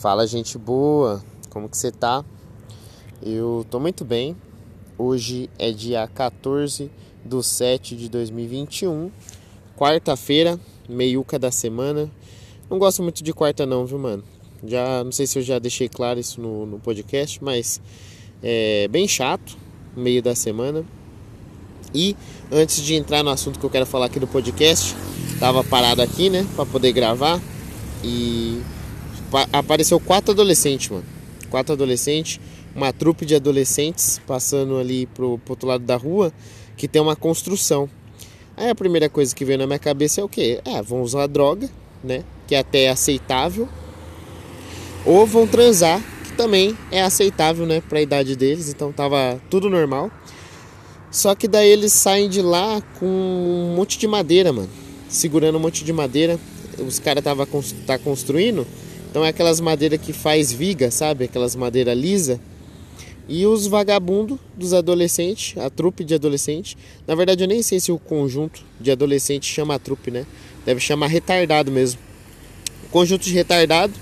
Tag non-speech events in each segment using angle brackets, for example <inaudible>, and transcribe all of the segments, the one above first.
Fala gente boa, como que você tá? Eu tô muito bem. Hoje é dia 14 do 7 de 2021, quarta-feira, meiuca da semana. Não gosto muito de quarta não, viu, mano? Já não sei se eu já deixei claro isso no, no podcast, mas é bem chato, meio da semana. E antes de entrar no assunto que eu quero falar aqui do podcast, tava parado aqui, né, para poder gravar e apareceu quatro adolescentes, mano. Quatro adolescentes, uma trupe de adolescentes passando ali pro, pro outro lado da rua que tem uma construção. Aí a primeira coisa que veio na minha cabeça é o quê? É, vão usar droga, né? Que é até aceitável. Ou vão transar, que também é aceitável, né? Pra idade deles, então tava tudo normal. Só que daí eles saem de lá com um monte de madeira, mano. Segurando um monte de madeira. Os caras tava tá construindo então é aquelas madeiras que faz viga, sabe? Aquelas madeiras lisa. E os vagabundos dos adolescentes, a trupe de adolescentes. Na verdade eu nem sei se o conjunto de adolescentes chama a trupe, né? Deve chamar retardado mesmo. O conjunto de retardado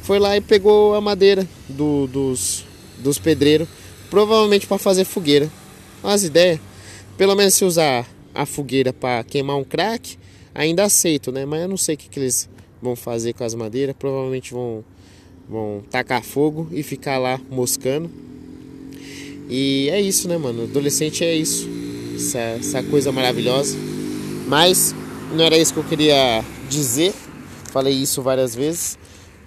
foi lá e pegou a madeira do, dos, dos pedreiros. Provavelmente para fazer fogueira. As ideias. Pelo menos se usar a fogueira para queimar um crack, ainda aceito, né? Mas eu não sei o que, que eles vão fazer com as madeiras. Provavelmente vão, vão tacar fogo e ficar lá moscando. E é isso, né, mano? Adolescente é isso. Essa, essa coisa maravilhosa. Mas não era isso que eu queria dizer. Falei isso várias vezes.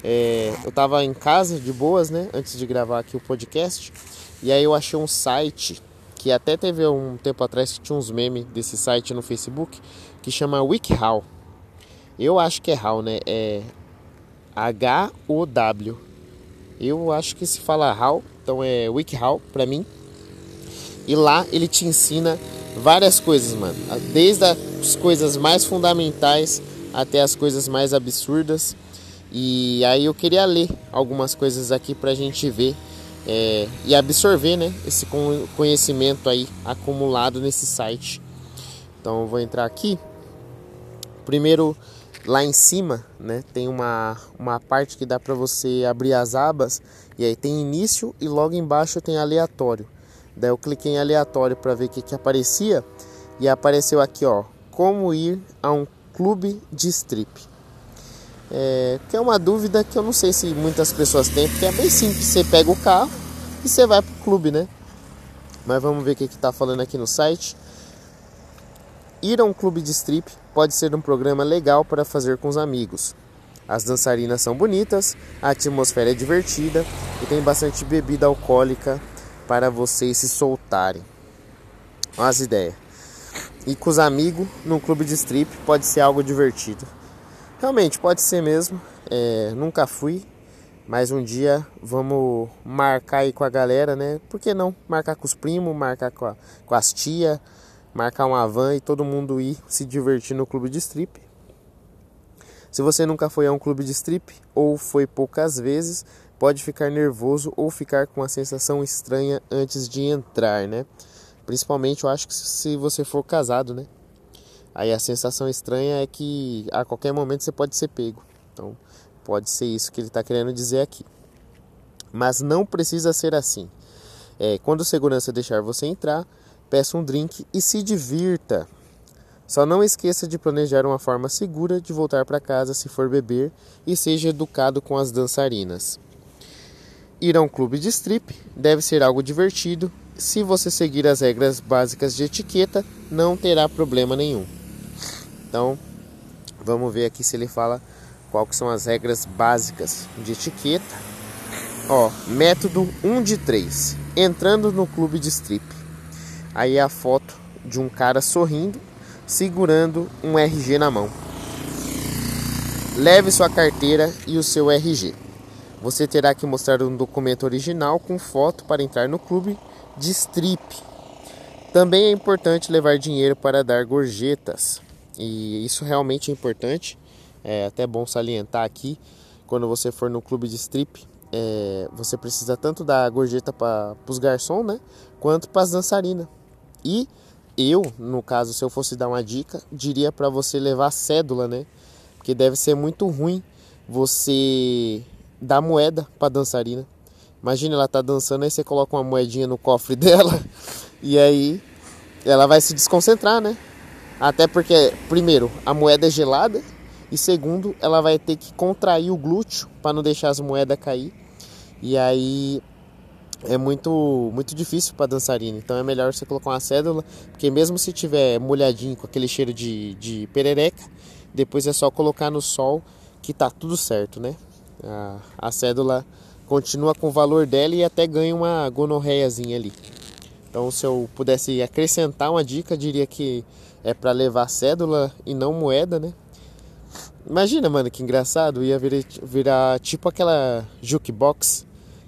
É, eu tava em casa de boas, né? Antes de gravar aqui o podcast. E aí eu achei um site que até teve um tempo atrás que tinha uns memes desse site no Facebook que chama WikiHow. Eu acho que é HAW, né? É H-O-W. Eu acho que se fala HAW, então é WikiHow para mim. E lá ele te ensina várias coisas, mano. Desde as coisas mais fundamentais até as coisas mais absurdas. E aí eu queria ler algumas coisas aqui pra gente ver é, e absorver, né? Esse conhecimento aí acumulado nesse site. Então eu vou entrar aqui. Primeiro Lá em cima, né, tem uma, uma parte que dá para você abrir as abas e aí tem início e logo embaixo tem aleatório. Daí eu cliquei em aleatório para ver o que, que aparecia e apareceu aqui, ó, como ir a um clube de strip. É, que é uma dúvida que eu não sei se muitas pessoas têm, porque é bem simples, você pega o carro e você vai pro clube, né? Mas vamos ver o que, que tá falando aqui no site. Ir a um clube de strip pode ser um programa legal para fazer com os amigos. As dançarinas são bonitas, a atmosfera é divertida e tem bastante bebida alcoólica para vocês se soltarem. Olha as ideias. E com os amigos num clube de strip pode ser algo divertido. Realmente pode ser mesmo. É, nunca fui, mas um dia vamos marcar aí com a galera, né? Por que não? Marcar com os primos, marcar com, a, com as tia, marcar uma van e todo mundo ir se divertir no clube de strip. Se você nunca foi a um clube de strip ou foi poucas vezes, pode ficar nervoso ou ficar com uma sensação estranha antes de entrar, né? Principalmente eu acho que se você for casado, né? Aí a sensação estranha é que a qualquer momento você pode ser pego. Então pode ser isso que ele está querendo dizer aqui. Mas não precisa ser assim. É, quando o segurança deixar você entrar, peça um drink e se divirta. Só não esqueça de planejar uma forma segura de voltar para casa se for beber e seja educado com as dançarinas. Ir a um clube de strip deve ser algo divertido. Se você seguir as regras básicas de etiqueta, não terá problema nenhum. Então, vamos ver aqui se ele fala qual que são as regras básicas de etiqueta. Ó, método 1 de 3. Entrando no clube de strip. Aí é a foto de um cara sorrindo, segurando um RG na mão. Leve sua carteira e o seu RG. Você terá que mostrar um documento original com foto para entrar no clube de strip. Também é importante levar dinheiro para dar gorjetas. E isso realmente é importante. É até bom salientar aqui, quando você for no clube de strip, é, você precisa tanto dar gorjeta para os garçons, né, quanto para as dançarinas. E eu, no caso, se eu fosse dar uma dica, diria para você levar cédula, né? Porque deve ser muito ruim você dá moeda para dançarina. Imagina ela tá dançando aí você coloca uma moedinha no cofre <laughs> dela e aí ela vai se desconcentrar, né? Até porque primeiro, a moeda é gelada e segundo, ela vai ter que contrair o glúteo para não deixar as moedas cair. E aí é muito muito difícil para dançarina. Então é melhor você colocar uma cédula, porque mesmo se tiver molhadinho com aquele cheiro de, de perereca, depois é só colocar no sol que tá tudo certo, né? A, a cédula continua com o valor dela e até ganha uma gonorreiazinha ali. Então, se eu pudesse acrescentar uma dica, diria que é para levar cédula e não moeda, né? Imagina, mano, que engraçado, ia virar, virar tipo aquela jukebox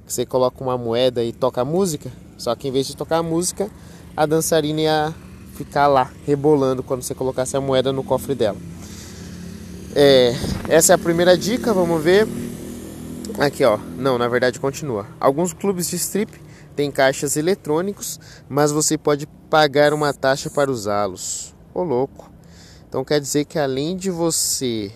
você coloca uma moeda e toca a música, só que em vez de tocar a música, a dançarina ia ficar lá rebolando quando você colocasse a moeda no cofre dela. É, essa é a primeira dica, vamos ver. Aqui, ó. Não, na verdade continua. Alguns clubes de strip têm caixas eletrônicos, mas você pode pagar uma taxa para usá-los. Ô louco. Então quer dizer que além de você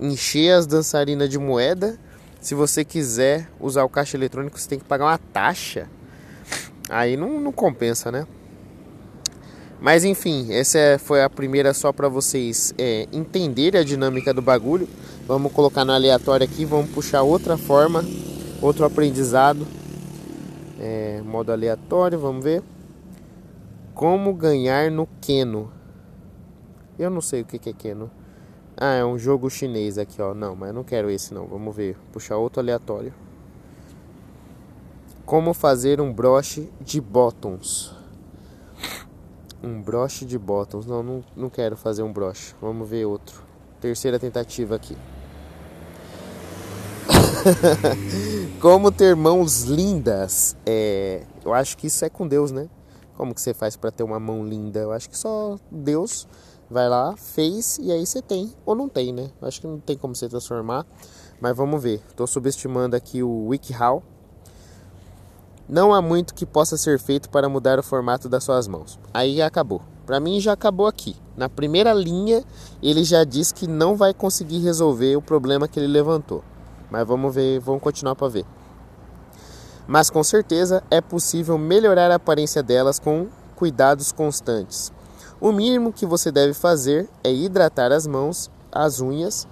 encher as dançarinas de moeda, se você quiser usar o caixa eletrônico, você tem que pagar uma taxa. Aí não, não compensa, né? Mas enfim, essa é, foi a primeira só para vocês é, entenderem a dinâmica do bagulho. Vamos colocar no aleatório aqui, vamos puxar outra forma, outro aprendizado. É, modo aleatório, vamos ver. Como ganhar no Keno. Eu não sei o que é Keno. Ah, é um jogo chinês aqui, ó. Não, mas eu não quero esse não. Vamos ver. Puxar outro aleatório. Como fazer um broche de bottoms. Um broche de bottoms. Não, não, não quero fazer um broche. Vamos ver outro. Terceira tentativa aqui. <laughs> Como ter mãos lindas. É, eu acho que isso é com Deus, né? Como que você faz para ter uma mão linda? Eu acho que só Deus vai lá, fez e aí você tem ou não tem, né? Acho que não tem como você transformar, mas vamos ver. Estou subestimando aqui o WikiHow não há muito que possa ser feito para mudar o formato das suas mãos. Aí acabou. Para mim já acabou aqui. Na primeira linha, ele já diz que não vai conseguir resolver o problema que ele levantou. Mas vamos ver, vamos continuar para ver. Mas com certeza é possível melhorar a aparência delas com cuidados constantes. O mínimo que você deve fazer é hidratar as mãos, as unhas,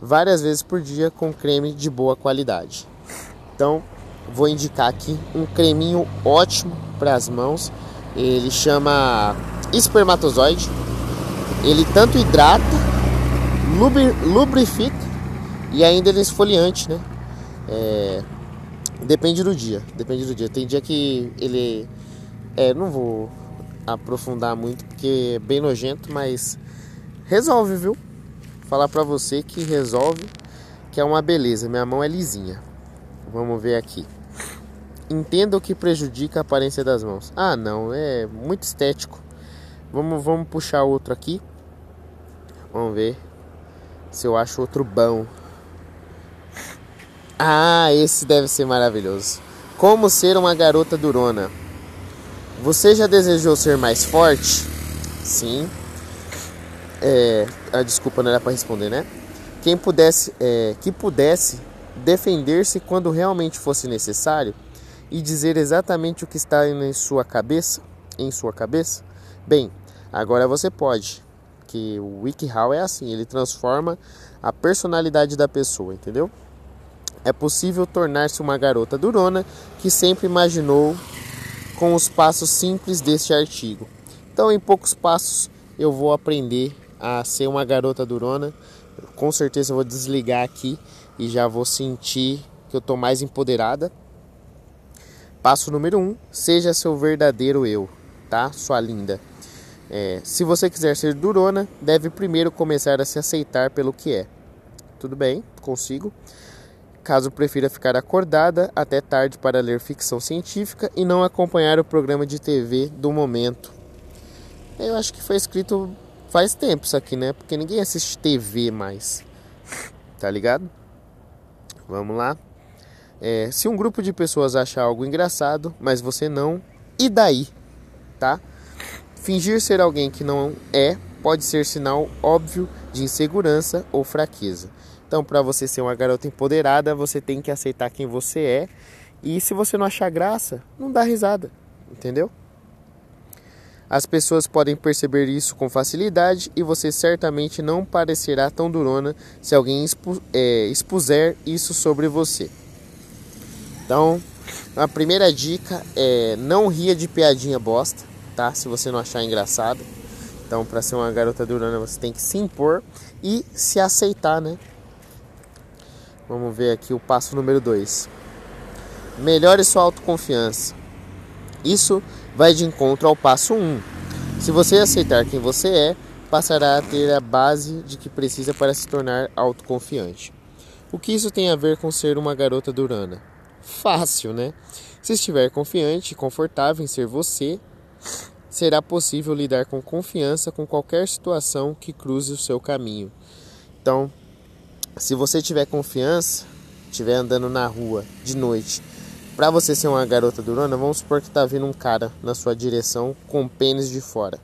várias vezes por dia com creme de boa qualidade. Então, vou indicar aqui um creminho ótimo para as mãos. Ele chama espermatozoide. Ele tanto hidrata, lubrifica e ainda ele é esfoliante, né? É, depende do dia, depende do dia. Tem dia que ele é, não vou aprofundar muito porque é bem nojento, mas resolve, viu? Falar pra você que resolve, que é uma beleza. Minha mão é lisinha. Vamos ver aqui. Entenda o que prejudica a aparência das mãos. Ah, não, é muito estético. Vamos, vamos puxar outro aqui. Vamos ver se eu acho outro bom. Ah, esse deve ser maravilhoso. Como ser uma garota durona? Você já desejou ser mais forte? Sim. É, a desculpa não era para responder, né? Quem pudesse, é, que pudesse defender-se quando realmente fosse necessário e dizer exatamente o que está em sua cabeça, em sua cabeça? Bem, agora você pode, que o WikiHow é assim, ele transforma a personalidade da pessoa, entendeu? É possível tornar-se uma garota durona que sempre imaginou com os passos simples deste artigo. Então, em poucos passos, eu vou aprender a ser uma garota durona. Com certeza vou desligar aqui e já vou sentir que eu estou mais empoderada. Passo número 1: um, seja seu verdadeiro eu, tá? Sua linda. É, se você quiser ser durona, deve primeiro começar a se aceitar pelo que é. Tudo bem, consigo. Caso prefira ficar acordada até tarde para ler ficção científica e não acompanhar o programa de TV do momento. Eu acho que foi escrito faz tempo isso aqui, né? Porque ninguém assiste TV mais. Tá ligado? Vamos lá. É, se um grupo de pessoas acha algo engraçado, mas você não, e daí? Tá? Fingir ser alguém que não é pode ser sinal óbvio de insegurança ou fraqueza. Então, para você ser uma garota empoderada, você tem que aceitar quem você é. E se você não achar graça, não dá risada, entendeu? As pessoas podem perceber isso com facilidade e você certamente não parecerá tão durona se alguém expu é, expuser isso sobre você. Então, a primeira dica é não ria de piadinha bosta, tá? Se você não achar engraçado. Então, para ser uma garota durona, você tem que se impor e se aceitar, né? Vamos ver aqui o passo número 2. Melhore sua autoconfiança. Isso vai de encontro ao passo 1. Um. Se você aceitar quem você é, passará a ter a base de que precisa para se tornar autoconfiante. O que isso tem a ver com ser uma garota durana? Fácil, né? Se estiver confiante e confortável em ser você, será possível lidar com confiança com qualquer situação que cruze o seu caminho. Então, se você tiver confiança, estiver andando na rua de noite, para você ser uma garota durona, vamos supor que tá vindo um cara na sua direção com pênis de fora.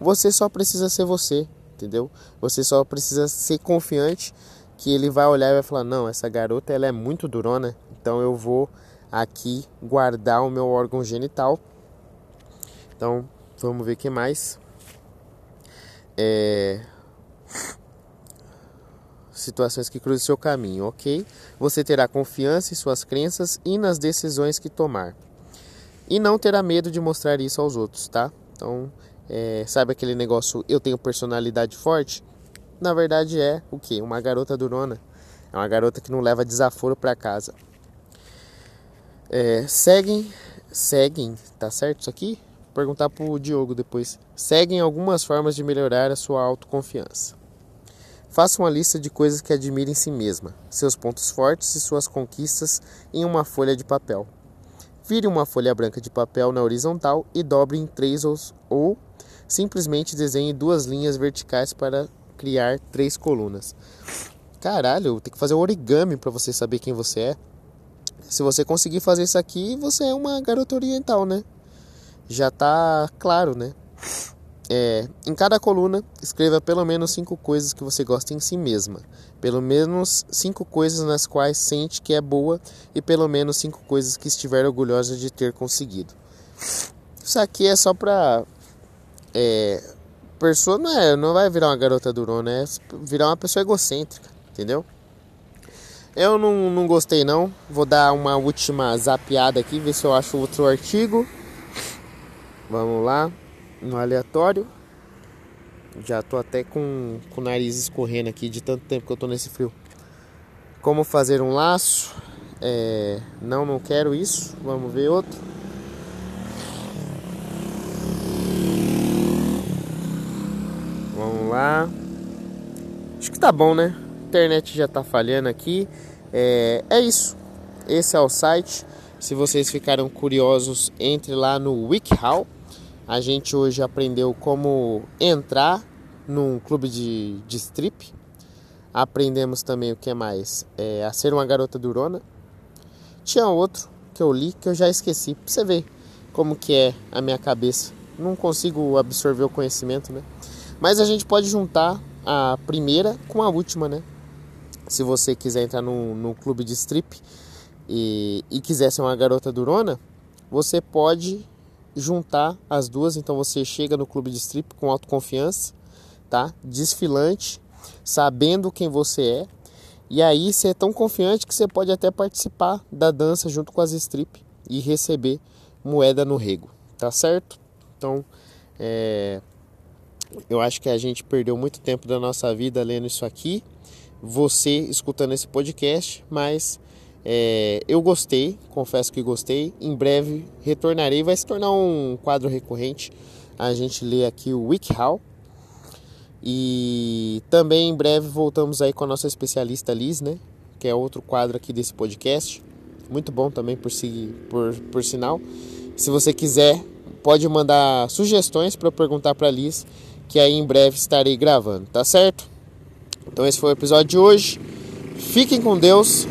Você só precisa ser você, entendeu? Você só precisa ser confiante que ele vai olhar e vai falar: "Não, essa garota ela é muito durona, então eu vou aqui guardar o meu órgão genital". Então, vamos ver o que mais. É situações que cruzem seu caminho, ok? Você terá confiança em suas crenças e nas decisões que tomar. E não terá medo de mostrar isso aos outros, tá? Então, é, sabe aquele negócio, eu tenho personalidade forte? Na verdade é o que? Uma garota durona. É uma garota que não leva desaforo para casa. É, seguem, seguem, tá certo isso aqui? Vou perguntar pro Diogo depois. Seguem algumas formas de melhorar a sua autoconfiança. Faça uma lista de coisas que admire em si mesma, seus pontos fortes e suas conquistas em uma folha de papel. Vire uma folha branca de papel na horizontal e dobre em três ou, ou simplesmente desenhe duas linhas verticais para criar três colunas. Caralho, tem que fazer origami para você saber quem você é. Se você conseguir fazer isso aqui, você é uma garota oriental, né? Já tá claro, né? É, em cada coluna, escreva pelo menos cinco coisas que você gosta em si mesma, pelo menos cinco coisas nas quais sente que é boa e pelo menos cinco coisas que estiver orgulhosa de ter conseguido. Isso aqui é só pra. É, pessoa não, é, não vai virar uma garota durona, é virar uma pessoa egocêntrica, entendeu? Eu não, não gostei não. Vou dar uma última zapiada aqui, ver se eu acho outro artigo. Vamos lá no aleatório. Já tô até com, com o nariz escorrendo aqui de tanto tempo que eu tô nesse frio. Como fazer um laço? É, não, não quero isso. Vamos ver outro. Vamos lá. Acho que tá bom, né? A internet já tá falhando aqui. É, é isso. Esse é o site. Se vocês ficaram curiosos, entre lá no WikiHow a gente hoje aprendeu como entrar num clube de, de strip. Aprendemos também o que mais? É, a ser uma garota durona. Tinha outro que eu li que eu já esqueci. Pra você ver como que é a minha cabeça. Não consigo absorver o conhecimento, né? Mas a gente pode juntar a primeira com a última, né? Se você quiser entrar no, no clube de strip e, e quiser ser uma garota durona, você pode juntar as duas, então você chega no clube de strip com autoconfiança, tá? Desfilante, sabendo quem você é. E aí você é tão confiante que você pode até participar da dança junto com as strip e receber moeda no rego, tá certo? Então, é... eu acho que a gente perdeu muito tempo da nossa vida lendo isso aqui, você escutando esse podcast, mas é, eu gostei, confesso que gostei. Em breve retornarei, vai se tornar um quadro recorrente. A gente lê aqui o WikiHow. E também em breve voltamos aí com a nossa especialista Liz, né? Que é outro quadro aqui desse podcast. Muito bom também por, por, por sinal. Se você quiser, pode mandar sugestões para perguntar para Liz, que aí em breve estarei gravando, tá certo? Então esse foi o episódio de hoje. Fiquem com Deus.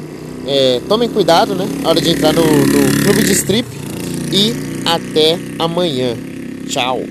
É, tomem cuidado, né? Na hora de entrar no, no clube de strip. E até amanhã. Tchau.